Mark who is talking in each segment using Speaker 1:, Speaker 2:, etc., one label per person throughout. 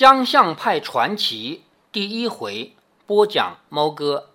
Speaker 1: 江相派传奇第一回播讲猫哥，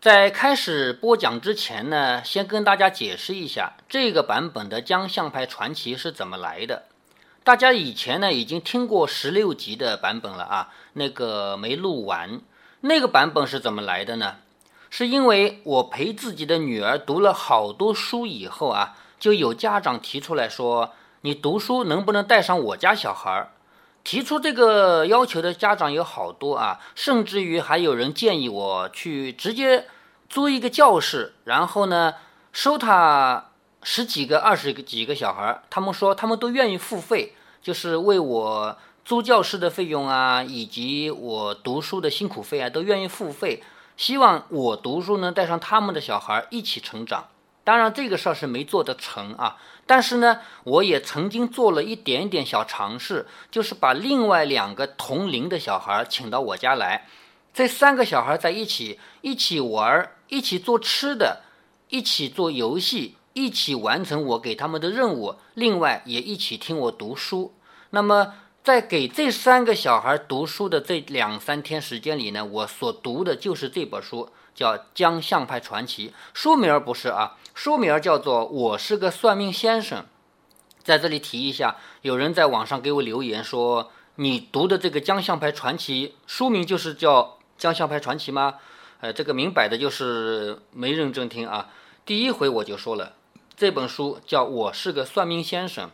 Speaker 1: 在开始播讲之前呢，先跟大家解释一下这个版本的江相派传奇是怎么来的。大家以前呢已经听过十六集的版本了啊，那个没录完。那个版本是怎么来的呢？是因为我陪自己的女儿读了好多书以后啊，就有家长提出来说：“你读书能不能带上我家小孩儿？”提出这个要求的家长有好多啊，甚至于还有人建议我去直接租一个教室，然后呢收他十几个、二十个几个小孩，他们说他们都愿意付费，就是为我租教室的费用啊，以及我读书的辛苦费啊，都愿意付费，希望我读书能带上他们的小孩一起成长。当然这个事儿是没做得成啊。但是呢，我也曾经做了一点点小尝试，就是把另外两个同龄的小孩请到我家来，这三个小孩在一起一起玩，一起做吃的，一起做游戏，一起完成我给他们的任务，另外也一起听我读书。那么在给这三个小孩读书的这两三天时间里呢，我所读的就是这本书，叫《江相派传奇》，书名不是啊。书名叫做《我是个算命先生》，在这里提一下，有人在网上给我留言说，你读的这个《江相派传奇》书名就是叫《江相派传奇》吗？呃，这个明摆的就是没认真听啊。第一回我就说了，这本书叫《我是个算命先生》，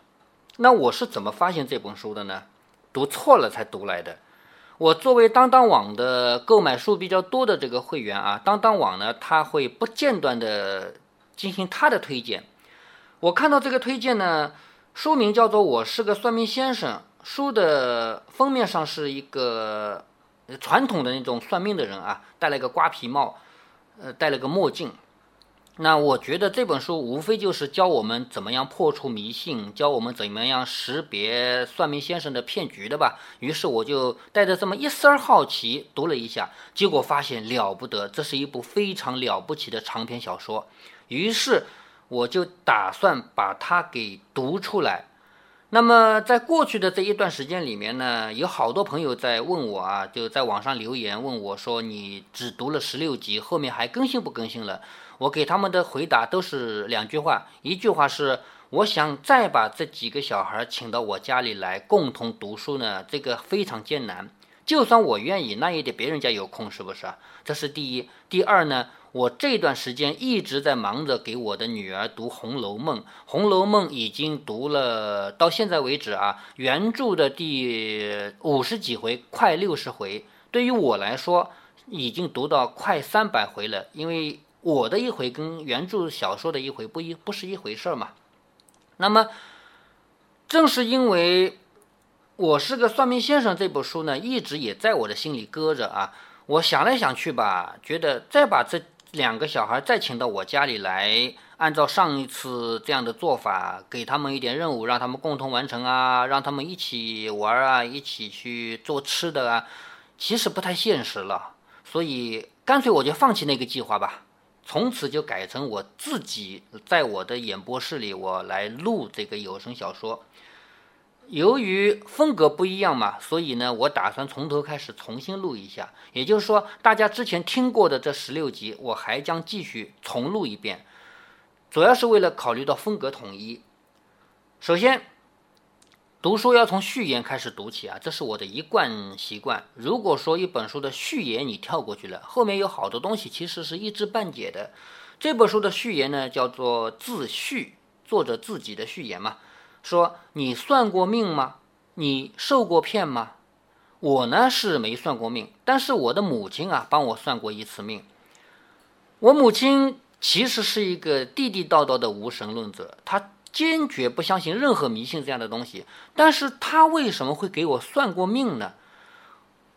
Speaker 1: 那我是怎么发现这本书的呢？读错了才读来的。我作为当当网的购买数比较多的这个会员啊，当当网呢，它会不间断的。进行他的推荐，我看到这个推荐呢，书名叫做《我是个算命先生》，书的封面上是一个传统的那种算命的人啊，戴了个瓜皮帽，呃，戴了个墨镜。那我觉得这本书无非就是教我们怎么样破除迷信，教我们怎么样识别算命先生的骗局的吧。于是我就带着这么一丝儿好奇读了一下，结果发现了不得，这是一部非常了不起的长篇小说。于是我就打算把它给读出来。那么在过去的这一段时间里面呢，有好多朋友在问我啊，就在网上留言问我说：“你只读了十六集，后面还更新不更新了？”我给他们的回答都是两句话，一句话是：“我想再把这几个小孩请到我家里来共同读书呢，这个非常艰难。就算我愿意，那也得别人家有空，是不是？这是第一。第二呢？”我这段时间一直在忙着给我的女儿读《红楼梦》，《红楼梦》已经读了到现在为止啊，原著的第五十几回，快六十回。对于我来说，已经读到快三百回了，因为我的一回跟原著小说的一回不一不是一回事儿嘛。那么，正是因为我是个算命先生，这部书呢，一直也在我的心里搁着啊。我想来想去吧，觉得再把这。两个小孩再请到我家里来，按照上一次这样的做法，给他们一点任务，让他们共同完成啊，让他们一起玩啊，一起去做吃的啊，其实不太现实了。所以干脆我就放弃那个计划吧，从此就改成我自己在我的演播室里，我来录这个有声小说。由于风格不一样嘛，所以呢，我打算从头开始重新录一下。也就是说，大家之前听过的这十六集，我还将继续重录一遍，主要是为了考虑到风格统一。首先，读书要从序言开始读起啊，这是我的一贯习惯。如果说一本书的序言你跳过去了，后面有好多东西其实是一知半解的。这本书的序言呢，叫做自序，作者自己的序言嘛。说你算过命吗？你受过骗吗？我呢是没算过命，但是我的母亲啊帮我算过一次命。我母亲其实是一个地地道道的无神论者，她坚决不相信任何迷信这样的东西。但是她为什么会给我算过命呢？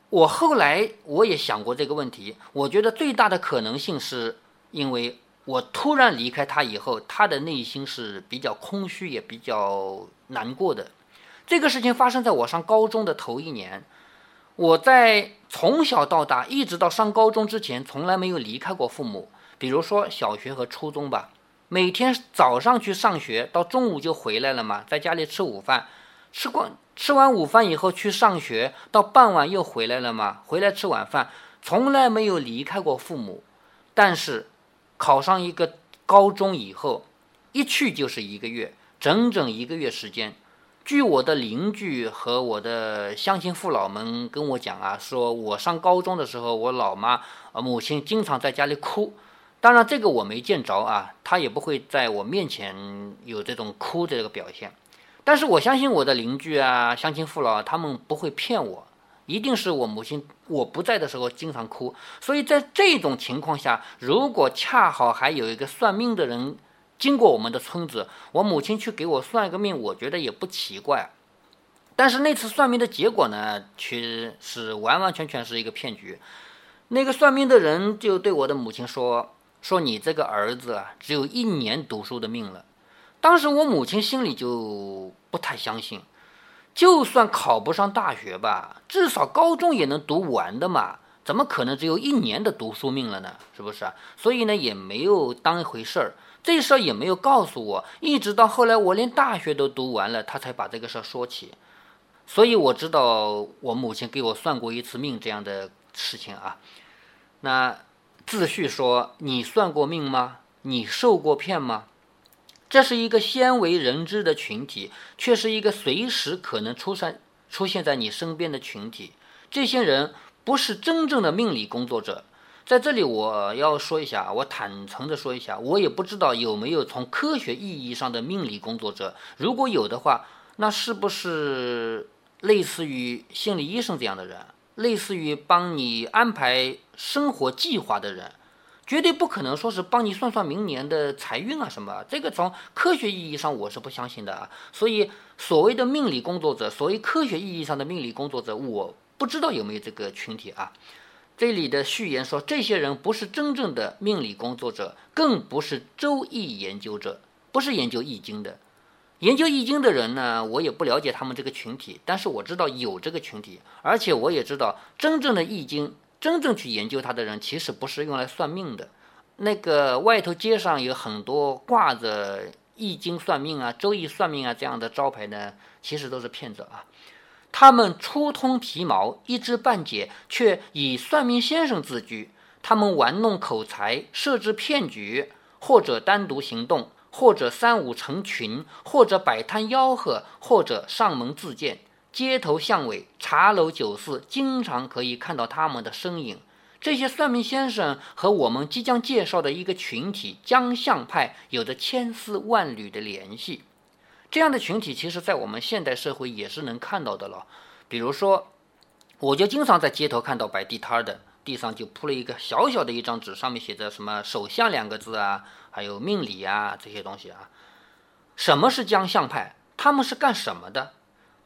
Speaker 1: 我后来我也想过这个问题，我觉得最大的可能性是因为。我突然离开他以后，他的内心是比较空虚，也比较难过的。这个事情发生在我上高中的头一年。我在从小到大，一直到上高中之前，从来没有离开过父母。比如说小学和初中吧，每天早上去上学，到中午就回来了嘛，在家里吃午饭，吃光吃完午饭以后去上学，到傍晚又回来了嘛，回来吃晚饭，从来没有离开过父母。但是考上一个高中以后，一去就是一个月，整整一个月时间。据我的邻居和我的乡亲父老们跟我讲啊，说我上高中的时候，我老妈母亲经常在家里哭。当然这个我没见着啊，她也不会在我面前有这种哭的这个表现。但是我相信我的邻居啊、乡亲父老，他们不会骗我，一定是我母亲我不在的时候经常哭。所以在这种情况下，如果恰好还有一个算命的人。经过我们的村子，我母亲去给我算一个命，我觉得也不奇怪。但是那次算命的结果呢，却是完完全全是一个骗局。那个算命的人就对我的母亲说：“说你这个儿子啊，只有一年读书的命了。”当时我母亲心里就不太相信，就算考不上大学吧，至少高中也能读完的嘛，怎么可能只有一年的读书命了呢？是不是啊？所以呢，也没有当一回事儿。这事儿也没有告诉我，一直到后来我连大学都读完了，他才把这个事儿说起。所以我知道我母亲给我算过一次命这样的事情啊。那自序说：“你算过命吗？你受过骗吗？”这是一个鲜为人知的群体，却是一个随时可能出现出现在你身边的群体。这些人不是真正的命理工作者。在这里，我要说一下，我坦诚的说一下，我也不知道有没有从科学意义上的命理工作者。如果有的话，那是不是类似于心理医生这样的人，类似于帮你安排生活计划的人？绝对不可能说是帮你算算明年的财运啊什么。这个从科学意义上我是不相信的啊。所以，所谓的命理工作者，所谓科学意义上的命理工作者，我不知道有没有这个群体啊。这里的序言说，这些人不是真正的命理工作者，更不是周易研究者，不是研究易经的。研究易经的人呢，我也不了解他们这个群体，但是我知道有这个群体，而且我也知道，真正的易经，真正去研究它的人，其实不是用来算命的。那个外头街上有很多挂着易经算命啊、周易算命啊这样的招牌呢，其实都是骗子啊。他们初通皮毛，一知半解，却以算命先生自居。他们玩弄口才，设置骗局，或者单独行动，或者三五成群，或者摆摊吆喝，或者上门自荐。街头巷尾、茶楼酒肆，经常可以看到他们的身影。这些算命先生和我们即将介绍的一个群体——江相派，有着千丝万缕的联系。这样的群体，其实在我们现代社会也是能看到的了。比如说，我就经常在街头看到摆地摊的，地上就铺了一个小小的一张纸，上面写着什么“手相”两个字啊，还有命理啊这些东西啊。什么是江相派？他们是干什么的？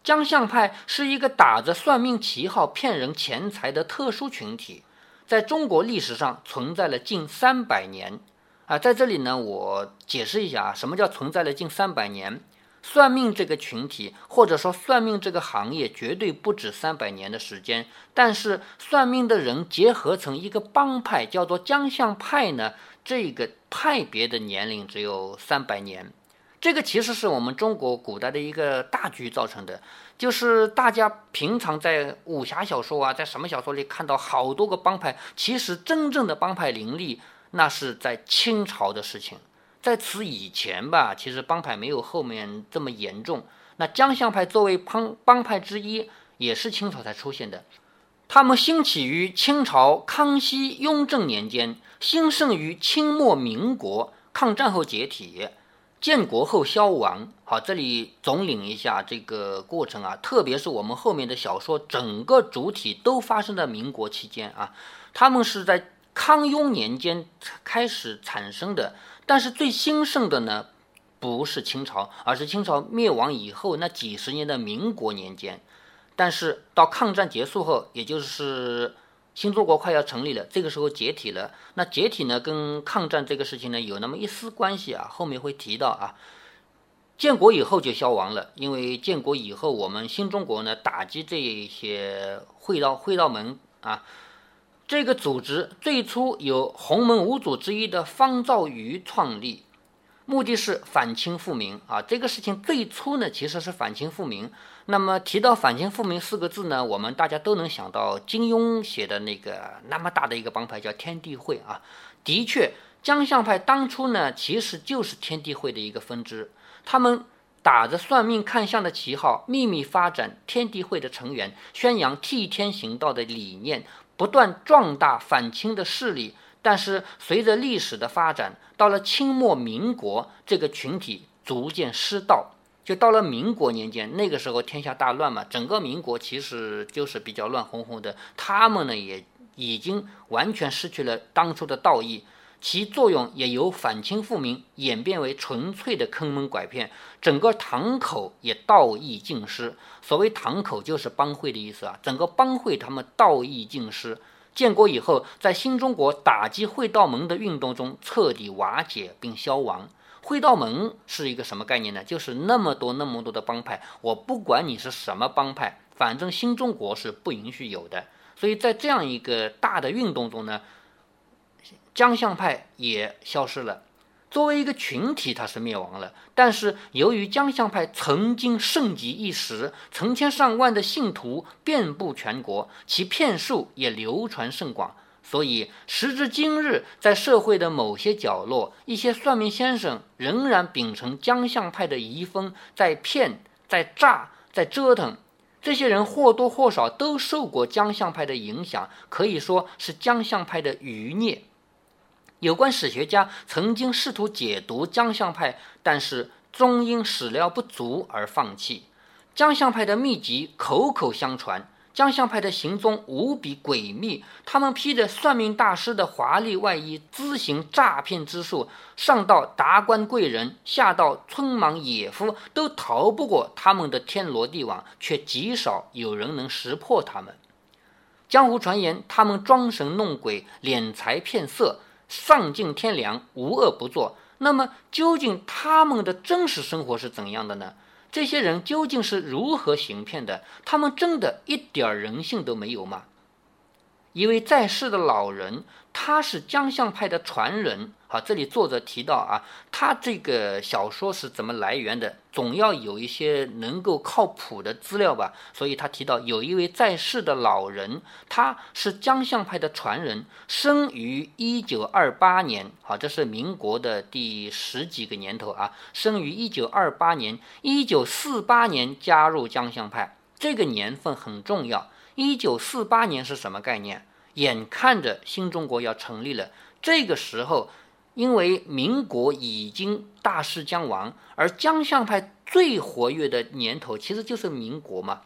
Speaker 1: 江相派是一个打着算命旗号骗人钱财的特殊群体，在中国历史上存在了近三百年。啊，在这里呢，我解释一下啊，什么叫存在了近三百年？算命这个群体，或者说算命这个行业，绝对不止三百年的时间。但是算命的人结合成一个帮派，叫做江相派呢，这个派别的年龄只有三百年。这个其实是我们中国古代的一个大局造成的，就是大家平常在武侠小说啊，在什么小说里看到好多个帮派，其实真正的帮派林立，那是在清朝的事情。在此以前吧，其实帮派没有后面这么严重。那江相派作为帮帮派之一，也是清朝才出现的。他们兴起于清朝康熙、雍正年间，兴盛于清末民国，抗战后解体，建国后消亡。好，这里总领一下这个过程啊，特别是我们后面的小说，整个主体都发生在民国期间啊。他们是在康雍年间开始产生的。但是最兴盛的呢，不是清朝，而是清朝灭亡以后那几十年的民国年间。但是到抗战结束后，也就是新中国快要成立了，这个时候解体了。那解体呢，跟抗战这个事情呢有那么一丝关系啊，后面会提到啊。建国以后就消亡了，因为建国以后我们新中国呢打击这一些会道会道门啊。这个组织最初由洪门五祖之一的方兆瑜创立，目的是反清复明啊。这个事情最初呢，其实是反清复明。那么提到反清复明四个字呢，我们大家都能想到金庸写的那个那么大的一个帮派叫天地会啊。的确，江相派当初呢其实就是天地会的一个分支，他们打着算命看相的旗号，秘密发展天地会的成员，宣扬替天行道的理念，不断壮大反清的势力。但是随着历史的发展，到了清末民国，这个群体逐渐失道。就到了民国年间，那个时候天下大乱嘛，整个民国其实就是比较乱哄哄的。他们呢也已经完全失去了当初的道义，其作用也由反清复明演变为纯粹的坑蒙拐骗。整个堂口也道义尽失。所谓堂口就是帮会的意思啊，整个帮会他们道义尽失。建国以后，在新中国打击会道门的运动中彻底瓦解并消亡。会道门是一个什么概念呢？就是那么多那么多的帮派，我不管你是什么帮派，反正新中国是不允许有的。所以在这样一个大的运动中呢，江相派也消失了。作为一个群体，它是灭亡了。但是由于江相派曾经盛极一时，成千上万的信徒遍布全国，其骗术也流传甚广。所以，时至今日，在社会的某些角落，一些算命先生仍然秉承江相派的遗风，在骗、在诈、在折腾。这些人或多或少都受过江相派的影响，可以说是江相派的余孽。有关史学家曾经试图解读江相派，但是终因史料不足而放弃。江相派的秘籍口口相传。江相派的行踪无比诡秘，他们披着算命大师的华丽外衣，咨行诈骗之术，上到达官贵人，下到村莽野夫，都逃不过他们的天罗地网，却极少有人能识破他们。江湖传言，他们装神弄鬼，敛财骗色，丧尽天良，无恶不作。那么，究竟他们的真实生活是怎样的呢？这些人究竟是如何行骗的？他们真的一点人性都没有吗？一位在世的老人，他是江相派的传人。好，这里作者提到啊，他这个小说是怎么来源的？总要有一些能够靠谱的资料吧。所以他提到有一位在世的老人，他是江相派的传人，生于一九二八年。好，这是民国的第十几个年头啊，生于一九二八年，一九四八年加入江相派，这个年份很重要。一九四八年是什么概念？眼看着新中国要成立了，这个时候。因为民国已经大势将亡，而江相派最活跃的年头其实就是民国嘛。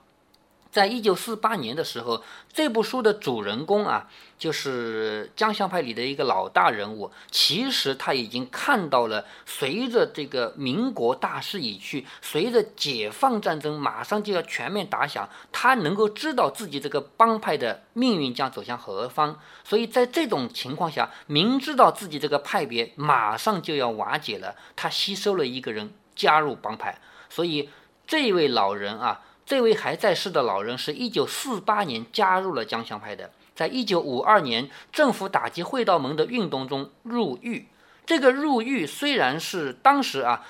Speaker 1: 在一九四八年的时候，这部书的主人公啊，就是江相派里的一个老大人物。其实他已经看到了，随着这个民国大势已去，随着解放战争马上就要全面打响，他能够知道自己这个帮派的命运将走向何方。所以在这种情况下，明知道自己这个派别马上就要瓦解了，他吸收了一个人加入帮派。所以这位老人啊。这位还在世的老人是一九四八年加入了江相派的，在一九五二年政府打击会道门的运动中入狱。这个入狱虽然是当时啊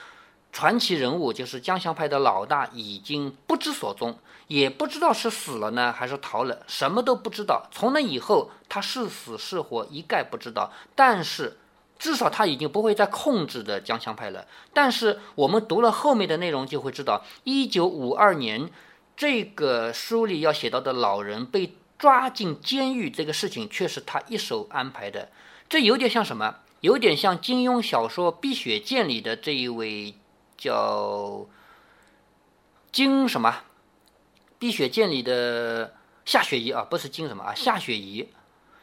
Speaker 1: 传奇人物，就是江相派的老大已经不知所踪，也不知道是死了呢还是逃了，什么都不知道。从那以后他是死是活一概不知道。但是至少他已经不会再控制的江相派了。但是我们读了后面的内容就会知道，一九五二年。这个书里要写到的老人被抓进监狱这个事情，却是他一手安排的。这有点像什么？有点像金庸小说《碧血剑》里的这一位叫金什么？《碧血剑》里的夏雪宜啊，不是金什么啊？夏雪宜。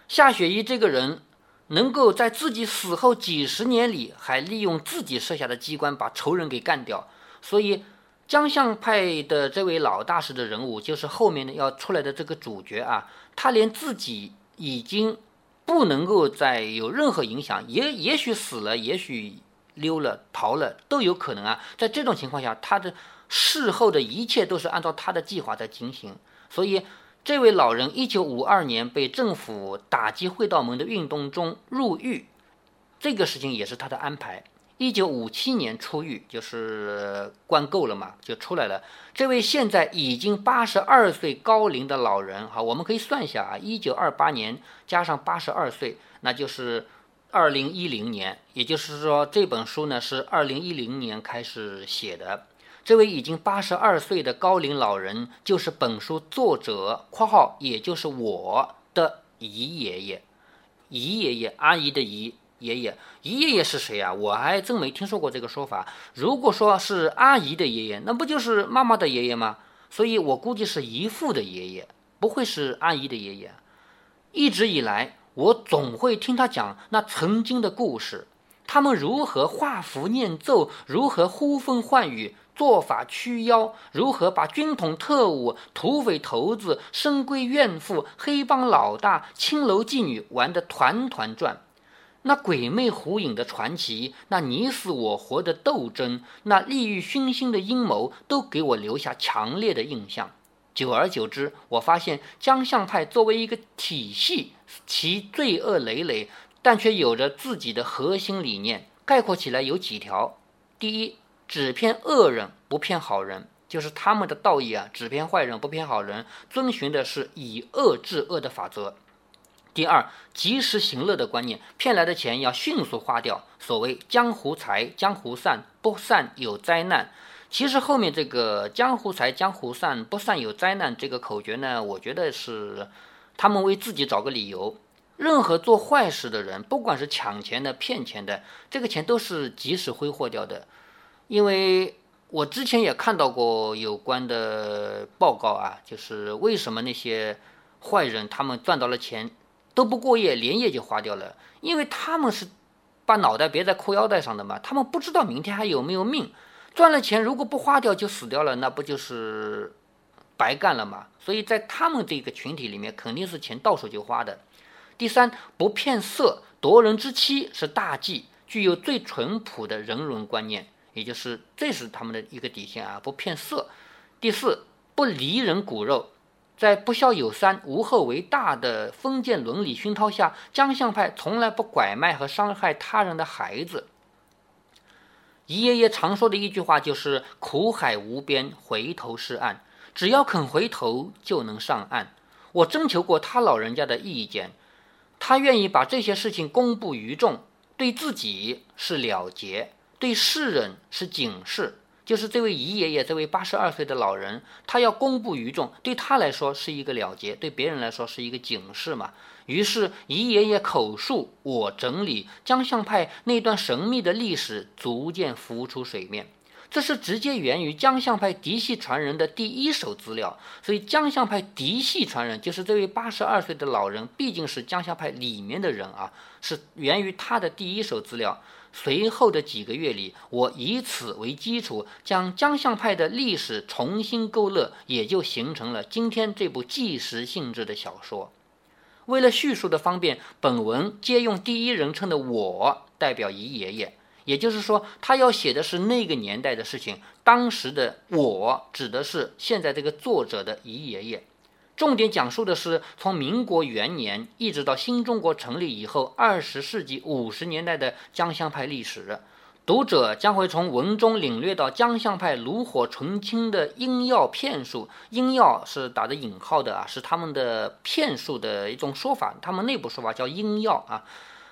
Speaker 1: 夏雪宜这个人能够在自己死后几十年里，还利用自己设下的机关把仇人给干掉，所以。江相派的这位老大师的人物，就是后面的要出来的这个主角啊，他连自己已经不能够再有任何影响，也也许死了，也许溜了逃了都有可能啊。在这种情况下，他的事后的一切都是按照他的计划在进行。所以，这位老人一九五二年被政府打击会道门的运动中入狱，这个事情也是他的安排。一九五七年出狱，就是关够了嘛，就出来了。这位现在已经八十二岁高龄的老人，哈，我们可以算一下啊，一九二八年加上八十二岁，那就是二零一零年。也就是说，这本书呢是二零一零年开始写的。这位已经八十二岁的高龄老人，就是本书作者（括号）也就是我的姨爷爷，姨爷爷，阿姨的姨。爷爷，姨爷爷是谁啊？我还真没听说过这个说法。如果说是阿姨的爷爷，那不就是妈妈的爷爷吗？所以我估计是姨父的爷爷，不会是阿姨的爷爷。一直以来，我总会听他讲那曾经的故事，他们如何画符念咒，如何呼风唤雨。做法驱妖，如何把军统特务、土匪头子、深闺怨妇、黑帮老大、青楼妓女玩得团团转？那鬼魅狐影的传奇，那你死我活的斗争，那利欲熏心的阴谋，都给我留下强烈的印象。久而久之，我发现江相派作为一个体系，其罪恶累累，但却有着自己的核心理念。概括起来有几条：第一，只骗恶人，不骗好人，就是他们的道义啊，只骗坏人，不骗好人，遵循的是以恶制恶的法则。第二，及时行乐的观念，骗来的钱要迅速花掉。所谓江湖财，江湖散，不散有灾难。其实后面这个江湖财，江湖散，不散有灾难这个口诀呢，我觉得是他们为自己找个理由。任何做坏事的人，不管是抢钱的、骗钱的，这个钱都是及时挥霍掉的。因为我之前也看到过有关的报告啊，就是为什么那些坏人他们赚到了钱都不过夜，连夜就花掉了，因为他们是把脑袋别在裤腰带上的嘛，他们不知道明天还有没有命，赚了钱如果不花掉就死掉了，那不就是白干了吗？所以在他们这个群体里面，肯定是钱到手就花的。第三，不骗色，夺人之妻是大忌，具有最淳朴的人伦观念。也就是这是他们的一个底线啊，不骗色。第四，不离人骨肉，在不孝有三，无后为大的封建伦理熏陶下，江相派从来不拐卖和伤害他人的孩子。姨爷爷常说的一句话就是“苦海无边，回头是岸”，只要肯回头就能上岸。我征求过他老人家的意见，他愿意把这些事情公布于众，对自己是了结。对世人是警示，就是这位姨爷爷，这位八十二岁的老人，他要公布于众，对他来说是一个了结，对别人来说是一个警示嘛。于是姨爷爷口述，我整理，江相派那段神秘的历史逐渐浮出水面。这是直接源于江相派嫡系传人的第一手资料，所以江相派嫡系传人就是这位八十二岁的老人，毕竟是江相派里面的人啊，是源于他的第一手资料。随后的几个月里，我以此为基础，将江相派的历史重新勾勒，也就形成了今天这部纪实性质的小说。为了叙述的方便，本文借用第一人称的“我”代表姨爷爷，也就是说，他要写的是那个年代的事情。当时的“我”指的是现在这个作者的姨爷爷。重点讲述的是从民国元年一直到新中国成立以后二十世纪五十年代的江相派历史。读者将会从文中领略到江相派炉火纯青的阴药骗术，阴药是打的引号的啊，是他们的骗术的一种说法，他们内部说法叫阴药啊。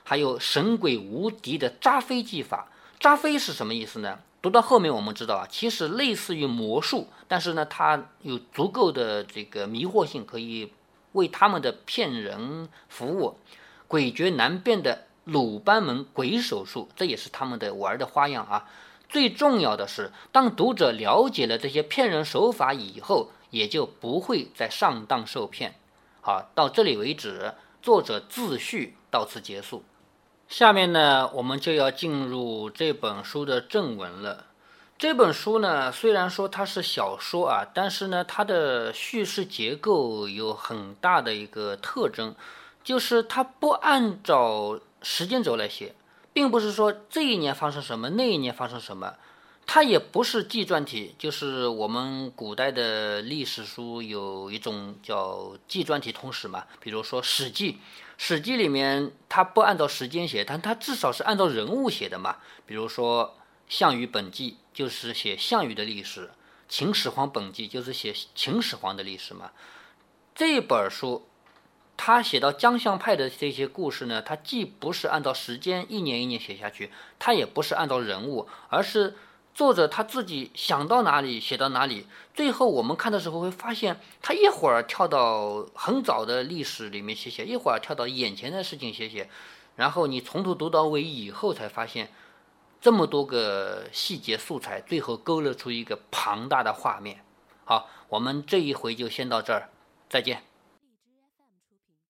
Speaker 1: 还有神鬼无敌的扎飞技法，扎飞是什么意思呢？读到后面，我们知道啊，其实类似于魔术，但是呢，它有足够的这个迷惑性，可以为他们的骗人服务。诡谲难辨的鲁班门鬼手术，这也是他们的玩的花样啊。最重要的是，当读者了解了这些骗人手法以后，也就不会再上当受骗。好，到这里为止，作者自序到此结束。下面呢，我们就要进入这本书的正文了。这本书呢，虽然说它是小说啊，但是呢，它的叙事结构有很大的一个特征，就是它不按照时间轴来写，并不是说这一年发生什么，那一年发生什么，它也不是纪传体，就是我们古代的历史书有一种叫纪传体通史嘛，比如说《史记》，《史记》里面它不按照时间写，但它至少是按照人物写的嘛，比如说《项羽本纪》就是写项羽的历史，《秦始皇本纪》就是写秦始皇的历史嘛。这本书，他写到江相派的这些故事呢，他既不是按照时间一年一年写下去，他也不是按照人物，而是。作者他自己想到哪里写到哪里，最后我们看的时候会发现，他一会儿跳到很早的历史里面写写，一会儿跳到眼前的事情写写，然后你从头读到尾以后才发现，这么多个细节素材，最后勾勒出一个庞大的画面。好，我们这一回就先到这儿，再见。